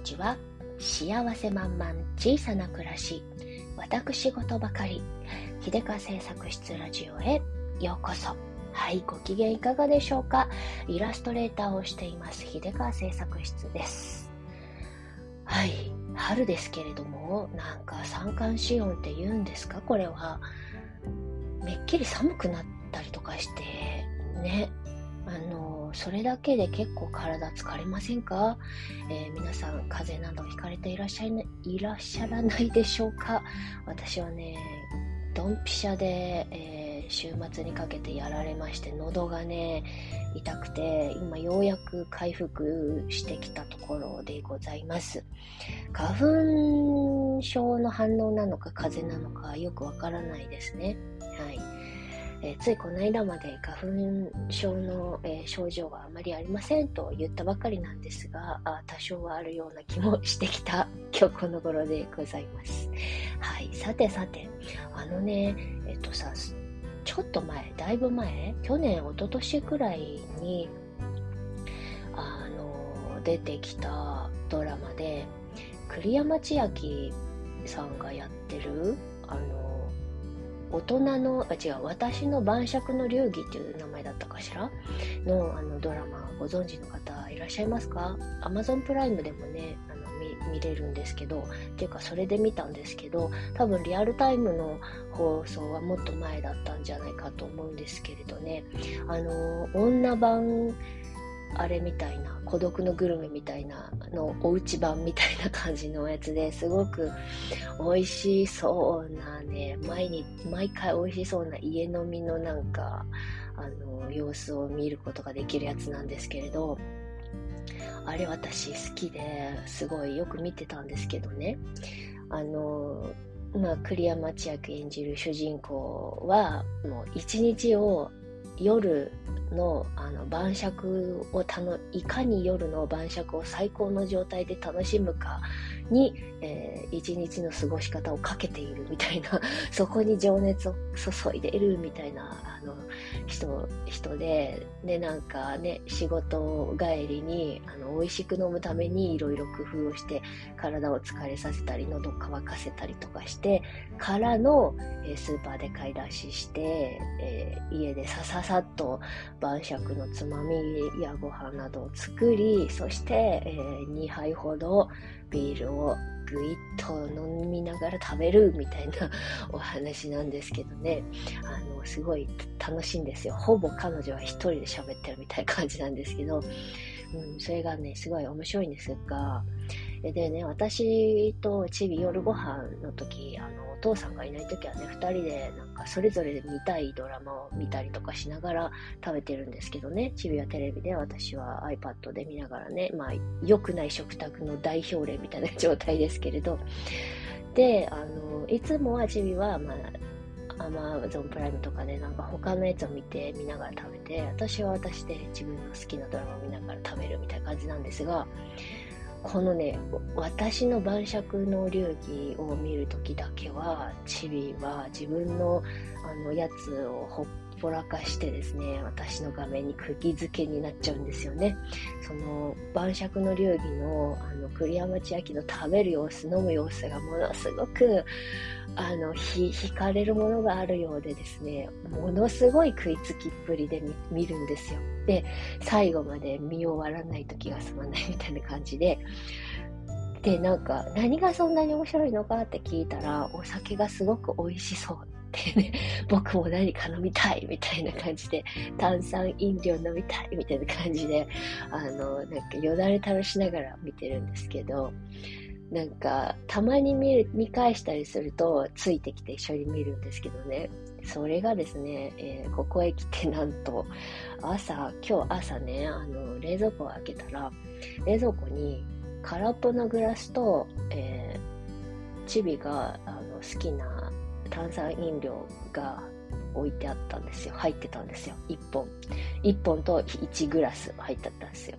にちは幸せ満々小さな暮らし私事ばかり秀川製作室ラジオへようこそはいご機嫌いかがでしょうかイラストレーターをしています秀川製作室ですはい春ですけれどもなんか三寒四温って言うんですかこれはめっきり寒くなったりとかしてねあのそれだけで結構体疲れませんか、えー、皆さん風邪などひかれていらっしゃいいらっしゃらないでしょうか？私はねドンピシャで、えー、週末にかけてやられまして喉がね痛くて今ようやく回復してきたところでございます。花粉症の反応なのか風邪なのかよくわからないですね。はい。えー、ついこの間まで花粉症の、えー、症状はあまりありませんと言ったばかりなんですがあ多少はあるような気もしてきた 今日この頃でございます。はい、さてさてあのねえっとさちょっと前だいぶ前去年一昨年くらいにあの出てきたドラマで栗山千明さんがやってるあの大人の、あ、違う、私の晩酌の流儀っていう名前だったかしら？のあのドラマご存知の方いらっしゃいますか ?Amazon プライムでもね、あの見れるんですけど、っていうかそれで見たんですけど、多分リアルタイムの放送はもっと前だったんじゃないかと思うんですけれどね、あの、女版、あれみたいな孤独のグルメみたいなのおうち版みたいな感じのやつですごく美味しそうなね毎日毎回美味しそうな家飲みのなんかあの様子を見ることができるやつなんですけれどあれ私好きですごいよく見てたんですけどね。あのまあ、栗山千明演じる主人公はもう一日を夜のあの晩酌をたのいかに夜の晩酌を最高の状態で楽しむかに、えー、一日の過ごし方をかけているみたいな そこに情熱を注いでいるみたいなあの人人で、ね、なんかね仕事帰りにあの美味しく飲むためにいろいろ工夫をして体を疲れさせたり喉乾かせたりとかしてからの、えー、スーパーで買い出しして、えー、家でさささっと晩酌のつまみやご飯などを作りそして、えー、2杯ほどビールをぐいっと飲みながら食べるみたいなお話なんですけどね。あのすごい楽しいんですよ。ほぼ彼女は一人で喋ってるみたいな感じなんですけど、うん、それがねすごい面白いんですがでね私とチビ夜ご飯の時あのお父さんがいない時はね2人でなんかそれぞれで見たいドラマを見たりとかしながら食べてるんですけどね。チビはテレビで私は iPad で見ながらねまあ良くない食卓の代表例みたいな状態ですけれど。であのいつもはチビはまあアマゾンプライムとかでなんか他のやつを見て見ながら食べて私は私で自分の好きなドラマを見ながら食べるみたいな感じなんですがこのね私の晩酌の流儀を見る時だけはチビは自分のあのやつをほっぽらかしてですね私の画面に釘付けになっちゃうんですよね。その晩酌の流儀のあの栗山千明の食べる様子飲む様子がものすごくあの惹かれるものがあるようでですねものすごい食いつきっぷりで見るんですよ。で最後まで見終わらないと気が済まないみたいな感じで。でなんか何がそんなに面白いのかって聞いたらお酒がすごく美味しそう。ってね僕も何か飲みたいみたいな感じで炭酸飲料飲みたいみたいな感じであのなんかよだれ垂らしながら見てるんですけどなんかたまに見る見返したりするとついてきて一緒に見るんですけどね。それがですね、えー、ここへ来てなんと朝今日朝ねあの冷蔵庫を開けたら冷蔵庫に空っぽのグラスと、えー、チビがあの好きな炭酸飲料が置いてあったんですよ。入ってたんですよ。1本。1本と1グラス入ってたんですよ。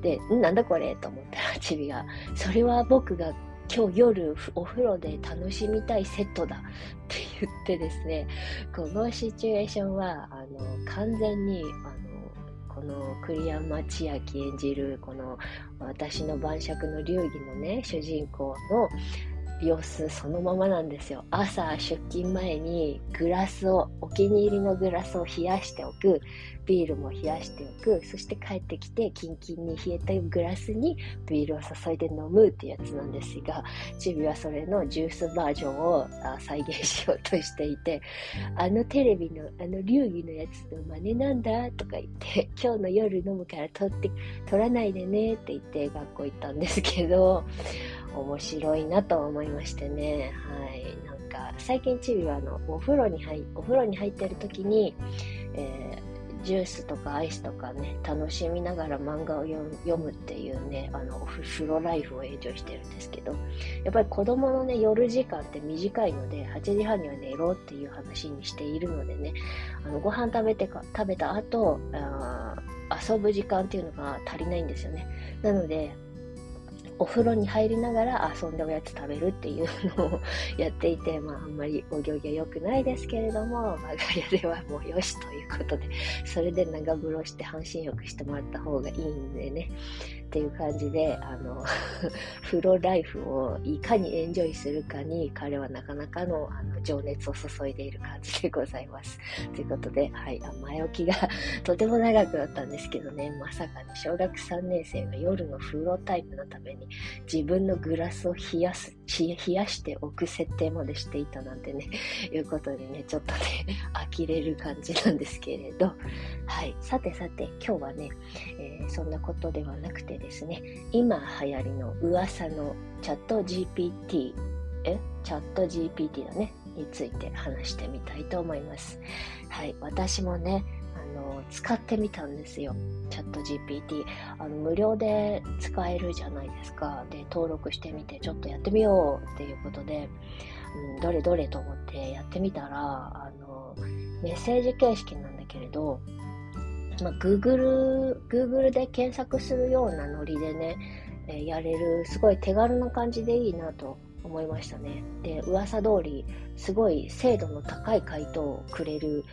で、なんだこれと思ったら、チビが、それは僕が今日夜お風呂で楽しみたいセットだって言ってですね、このシチュエーションは、あの、完全に、この栗山千明演じるこの私の晩酌の流儀のね主人公の様子そのままなんですよ。朝出勤前にグラスをお気に入りのグラスを冷やしておく。ビールも冷やしておく。そして帰ってきてキンキンに冷えたグラスにビールを注いで飲むってやつなんですがチビはそれのジュースバージョンを再現しようとしていてあのテレビのあの流儀のやつの真似なんだとか言って今日の夜飲むから取って取らないでねって言って学校行ったんですけど面白いなと思いましてね。はい。なんか、最近チビはあの、お風呂に入、お風呂に入ってる時に、えー、ジュースとかアイスとかね、楽しみながら漫画を読むっていうね、あの、風呂ライフをエンジョイしてるんですけど、やっぱり子供のね、夜時間って短いので、8時半には寝ろっていう話にしているのでね、あの、ご飯食べてか、食べた後、あ遊ぶ時間っていうのが足りないんですよね。なので、お風呂に入りながら遊んでおやつ食べるっていうのをやっていて、まあ、あんまりお行儀は良くないですけれども、我が家ではもうよしということで、それで長風呂して半身浴してもらった方がいいんでね、っていう感じで、あの、風呂ライフをいかにエンジョイするかに、彼はなかなかのあの情熱を注いでいる感じでございます。ということで、はい、前置きが とても長くなったんですけどね、まさかね、小学3年生が夜の風呂タイプのために自分のグラスを冷やす、冷やしておく設定までしていたなんてね、いうことでね、ちょっとね、呆れる感じなんですけれど、はい、さてさて、今日はね、えー、そんなことではなくてですね、今流行りの噂のチャット GPT、え？チャット GPT だね、について話してみたいと思います。はい、私もね、あの、使ってみたんですよ。チャット GPT。あの、無料で使えるじゃないですか。で、登録してみて、ちょっとやってみようっていうことで、うん、どれどれと思ってやってみたら、あの、メッセージ形式なんだけれど、まあ、Google、Google で検索するようなノリでね、えー、やれる、すごい手軽な感じでいいなと思いましたね。で、噂通り、すごい精度の高い回答をくれる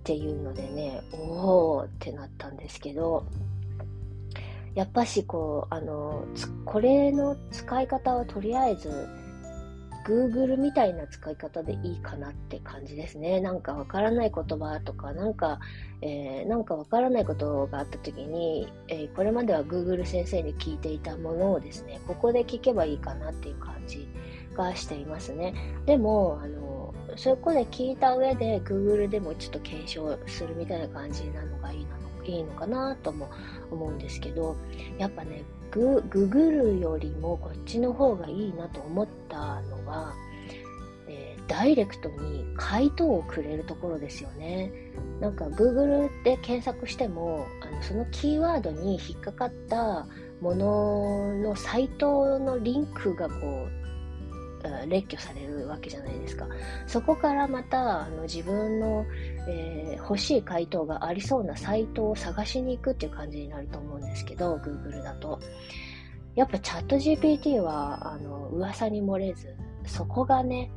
っていうのでね、おーってなったんですけど、やっぱしこう、あの、これの使い方はとりあえず、Google みたいな使い方でいいかなって感じですね。なんかわからない言葉とか、なんか、えー、なんかわからないことがあった時に、えー、これまでは Google 先生に聞いていたものをですね、ここで聞けばいいかなっていう感じがしていますね。でも、あの、そこで聞いた上で Google でもちょっと検証するみたいな感じなのがいいないいのかなとも思うんですけど、やっぱね、グググるよりもこっちの方がいいなと思ったのは、えー、ダイレクトに回答をくれるところですよね。なんか Google で検索してもあのそのキーワードに引っかかったもののサイトのリンクがこう列挙されるわけじゃないですか。そこからまたあの自分の、えー、欲しい回答がありそうなサイトを探しに行くっていう感じになると思うんですけど、Google だと。やっぱチャット GPT はあの噂に漏れず、そこがね、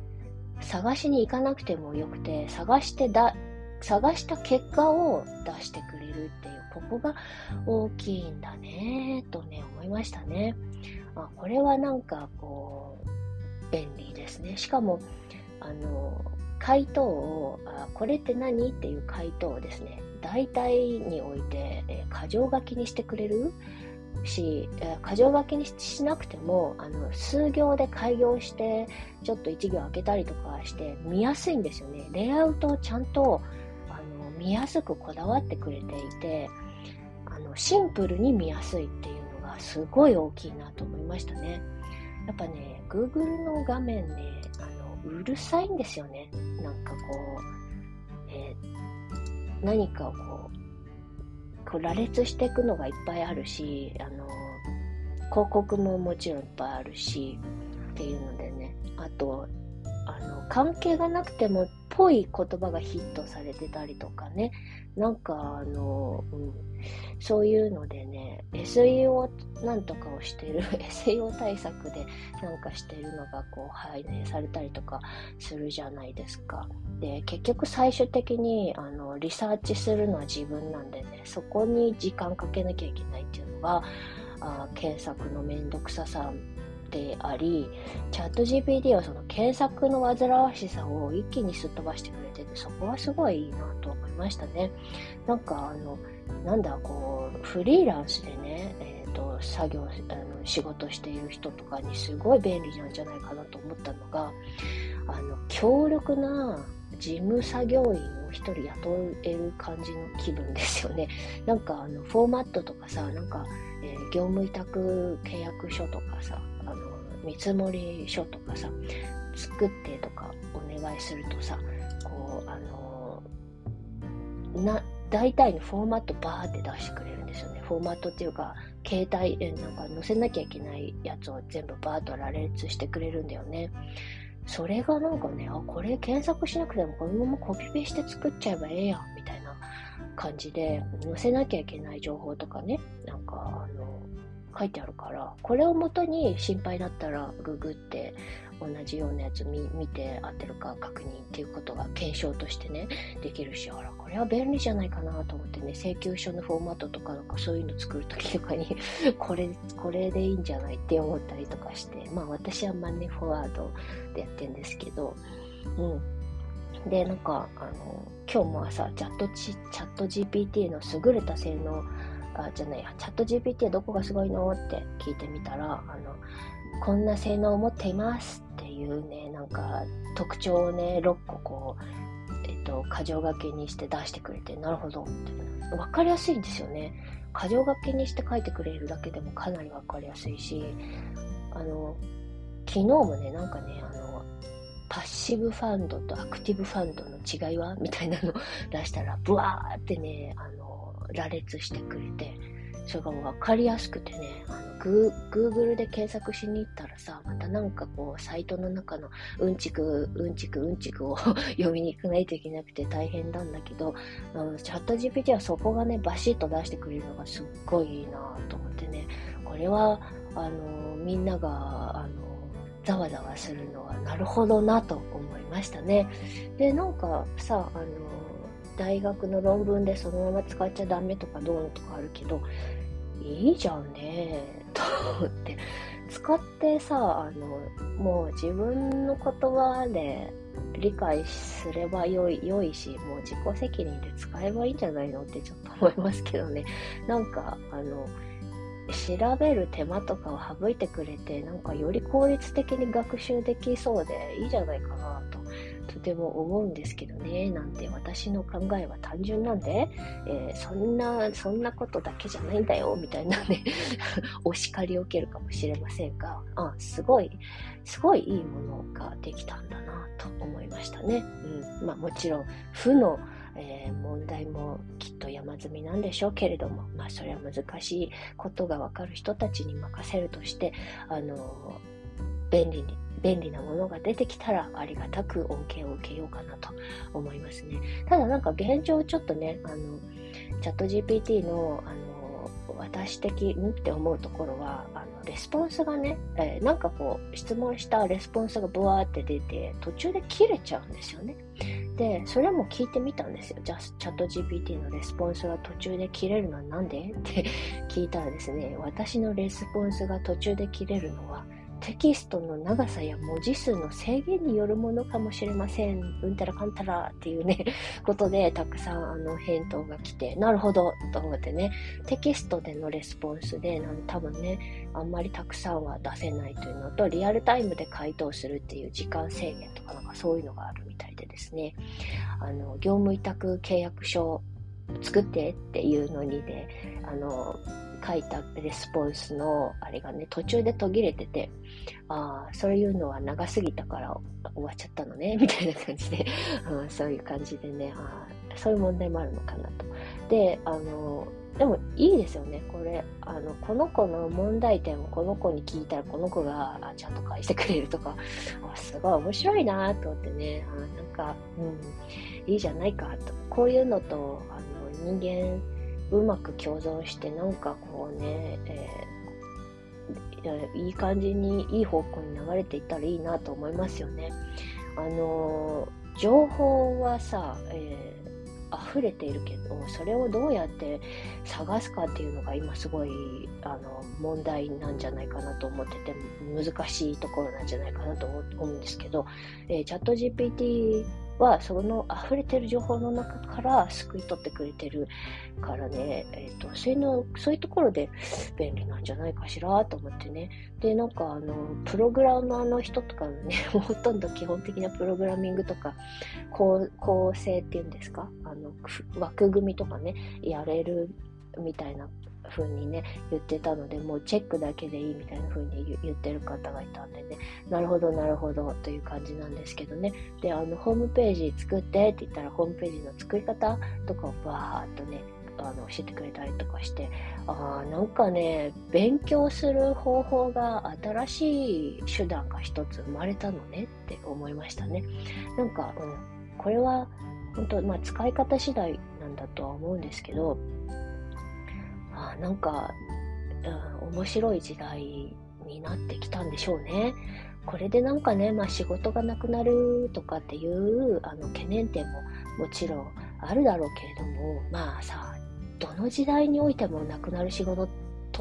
探しに行かなくてもよくて、探してだ、探した結果を出してくれるっていう、ここが大きいんだね、とね、思いましたね。あこれはなんかこう、便利ですね。しかも、あの、回答を、あこれって何？っていう回答をですね、大体において、えー、箇条書きにしてくれる？し、えー、箇条書きにしなくても、あの、数行で開業して、ちょっと一行開けたりとかして見やすいんですよね。レイアウトをちゃんと、あの、見やすくこだわってくれていて、あの、シンプルに見やすいっていうのがすごい大きいなと思いましたね。やっぱね、Google の画面ね、あの、うるさいんですよね。なんかこう、えー、何かをこう、こう羅列していくのがいっぱいあるし、あの、広告ももちろんいっぱいあるし、っていうのでね、あと、あの、関係がなくてもぽい言葉がヒットされてたりとかね、なんかあの、うん、そういうのでね、SEO なんとかをしてる、SEO 対策でなんかしてるのがこう反映されたりとかするじゃないですか。で、結局最終的にあのリサーチするのは自分なんでね、そこに時間かけなきゃいけないっていうのが、あ検索のめんどくささであり、チャット GPT はその検索の煩わしさを一気にすっ飛ばしてくれてて、そこはすごいいいなと思いましたね。なんかあの、なんだ、こう、フリーランスでね、えっ、ー、と、作業、あの、仕事している人とかにすごい便利なんじゃないかなと思ったのが、あの、強力な事務作業員を一人雇える感じの気分ですよね。なんかあの、フォーマットとかさ、なんか、えー、業務委託契約書とかさ、あの、見積書とかさ、作ってとかお願いするとさ、こう、あのな、大体のフォーマットバーって出してくれるんですよね。フォーマットっていうか、携帯、なんか載せなきゃいけないやつを全部バーッと羅列してくれるんだよね。それがなんかね、あ、これ検索しなくてもこのままコピペして作っちゃえばええやん、みたいな感じで、載せなきゃいけない情報とかね、なんか、あの、書いてあるから、これをもとに心配だったらググって同じようなやつ見見て合ってるか確認っていうことが検証としてね、できるし、あら、これは便利じゃないかなと思ってね、請求書のフォーマットとかなんかそういうの作るときとかに これ、これでいいんじゃないって思ったりとかして、まあ私はマネフォワードでやってるんですけど、うん。で、なんか、あの、今日も朝、チャットチ、チャット GPT の優れた性能、あ、じゃないや、チャット GPT はどこがすごいの？って聞いてみたら、あの、こんな性能を持っていますっていうね、なんか特徴をね、6個こう、えっと、箇条書きにして出してくれて、なるほどって。わかりやすいんですよね。箇条書きにして書いてくれるだけでもかなりわかりやすいし、あの、昨日もね、なんかね、あの、パッシブファンドとアクティブファンドの違いは？みたいなの出したら、ブワーってね、あの、羅列してくれて、それが分かりやすくてね、あのグー、グルで検索しに行ったらさ、またなんかこう、サイトの中のうんちく、うんちく、うんちくを 読みに行かないといけなくて大変なんだけど、あのチャット GPT はそこがね、バシッと出してくれるのがすっごいいいなと思ってね、これは、あの、みんなが、ざわざわするのはなるほどなと思いましたね。で、なんかさ、あの、大学の論文でそのまま使っちゃダメとかどうのとかあるけど、いいじゃんね、と思って。使ってさ、あの、もう自分の言葉で理解すればよい、良いし、もう自己責任で使えばいいんじゃないのってちょっと思いますけどね。なんか、あの、調べる手間とかを省いてくれて、なんかより効率的に学習できそうでいいじゃないかなととても思うんですけどね、なんて私の考えは単純なんで、えー、そんな、そんなことだけじゃないんだよ、みたいなね お叱りを受けるかもしれませんが、あ、すごい、すごいいいものができたんだなと思いましたね。うん。まあもちろん、負の、えー、問題もきっと山積みなんでしょうけれども、まあそれは難しいことがわかる人たちに任せるとして、あの、便利に便利なものが出てきたらありがたく恩恵を受けようかなと思いますね。ただなんか現状ちょっとね、あの、 ChatGPT の、あの、私的んって思うところは、あの、レスポンスがね、えー、なんかこう、質問したレスポンスがブワーって出て、途中で切れちゃうんですよね。で、それも聞いてみたんですよ。じゃあ、チャット GPT のレスポンスが途中で切れるのはなんで？って聞いたらですね、私のレスポンスが途中で切れるのは、テキストの長さや文字数の制限によるものかもしれません。うんたらかんたらっていうね、ことでたくさんあの返答が来て、なるほどと思ってね、テキストでのレスポンスで、なん多分ね、あんまりたくさんは出せないというのと、リアルタイムで回答するっていう時間制限とかなんかそういうのがあるみたいですね、あの、業務委託契約書作ってっていうのにで、あの、書いたレスポンスのあれがね、途中で途切れてて、ああ、そういうのは長すぎたから終わっちゃったのね、みたいな感じで、うん、そういう感じでね、あそういう問題もあるのかなと。で、あの、でもいいですよね、これ。あの、この子の問題点をこの子に聞いたら、この子がちゃんと返してくれるとか、すごい面白いなと思ってね、あなんか、うん、いいじゃないかと。こういうのと、あの、人間、うまく共存して、なんかこうね、えー、いい感じに、いい方向に流れていったらいいなと思いますよね。あの、情報はさ、えー溢れているけどそれをどうやって探すかっていうのが今すごいあの問題なんじゃないかなと思ってて難しいところなんじゃないかなと思うんですけど、えー、チャット GPT はその溢れてる情報の中から救い取ってくれてるからね、え、ー、と、そういうの、そういうところで便利なんじゃないかしらと思ってね。で、なんかあの、プログラマーの人とかのね、ほとんど基本的なプログラミングとか、構構成っていうんですか？あの、枠組みとかね、やれるみたいな風にね、言ってたので、もうチェックだけでいいみたいな風に言ってる方がいたんでね、なるほど、なるほど、という感じなんですけどね。で、あの、ホームページ作ってって言ったら、ホームページの作り方とかをバーっとね、あの教えてくれたりとかしてあなんかね勉強する方法が新しい手段が一つ生まれたのねって思いましたねなんか、うん、これは本当まあ使い方次第なんだとは思うんですけどあなんか、うん、面白い時代になってきたんでしょうね。これでなんかね、まあ、仕事がなくなるとかっていうあの懸念点ももちろんあるだろうけれども、まあさ、どの時代においてもなくなる仕事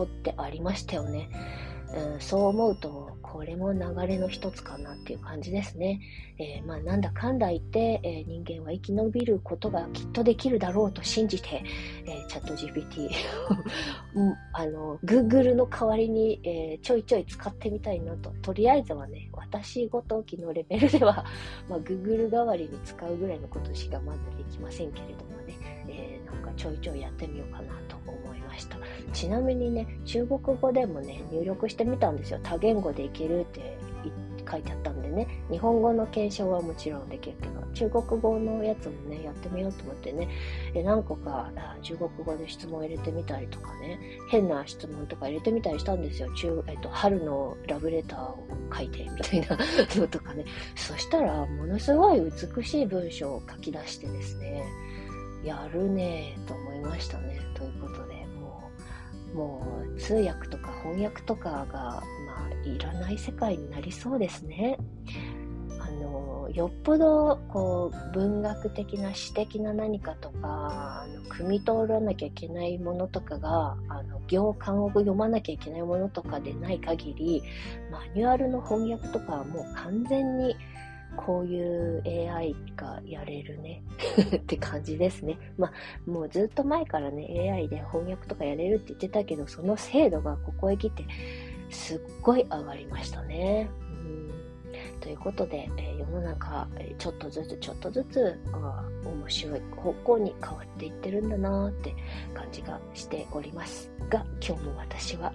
ってありましたよね。ん、そう思うと、これも流れの一つかなっていう感じですね。えー、まあ、なんだかんだ言って、えー、人間は生き延びることがきっとできるだろうと信じて、えー、チャット GPT あの、Google の代わりに、えちょいちょい使ってみたいなと。とりあえずはね、私ごときのレベルでは、まあ、Google 代わりに使うぐらいのことしかまだできませんけれどもね、えなんかちょいちょいやってみようかなとした。ちなみにね、中国語でもね、入力してみたんですよ。多言語でいけるって書いてあったんでね、日本語の検証はもちろんできるけど、中国語のやつもね、やってみようと思ってね、え何個か中国語で質問入れてみたりとかね、変な質問とか入れてみたりしたんですよ。中えっと、春のラブレターを書いてみたいな のとかね。そしたら、ものすごい美しい文章を書き出してですね、やるねと思いましたね。ということで、もう、通訳とか翻訳とかが、まあ、いらない世界になりそうですね。あの、よっぽど、こう、文学的な詩的な何かとか、あの、汲み取らなきゃいけないものとかが、あの、行間を読まなきゃいけないものとかでない限り、マニュアルの翻訳とかはもう完全に、こういう AI がやれるね って感じですね。まあ、もうずっと前からね、AI で翻訳とかやれるって言ってたけど、その精度がここへ来て、すっごい上がりましたね。うんということで、え、世の中、ちょっとずつちょっとずつあ面白い方向に変わっていってるんだなーって感じがしておりますが、今日も私は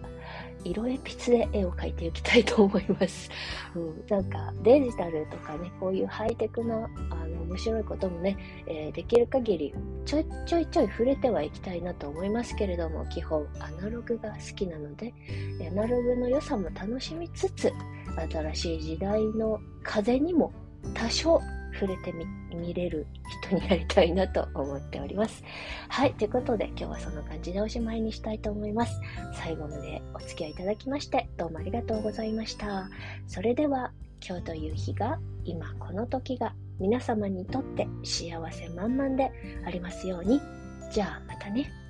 色鉛筆で絵を描いていきたいと思います。うん、なんかデジタルとかね、こういうハイテクなあの面白いこともね、えー、できる限りちょいちょいちょい触れてはいきたいなと思いますけれども、基本アナログが好きなので、アナログの良さも楽しみつつ、新しい時代の風にも多少触れてみ見れる人になりたいなと思っております。はい、ということで今日はそんな感じでおしまいにしたいと思います。最後までお付き合いいただきましてどうもありがとうございました。それでは今日という日が今この時が皆様にとって幸せ満々でありますように。じゃあまたね。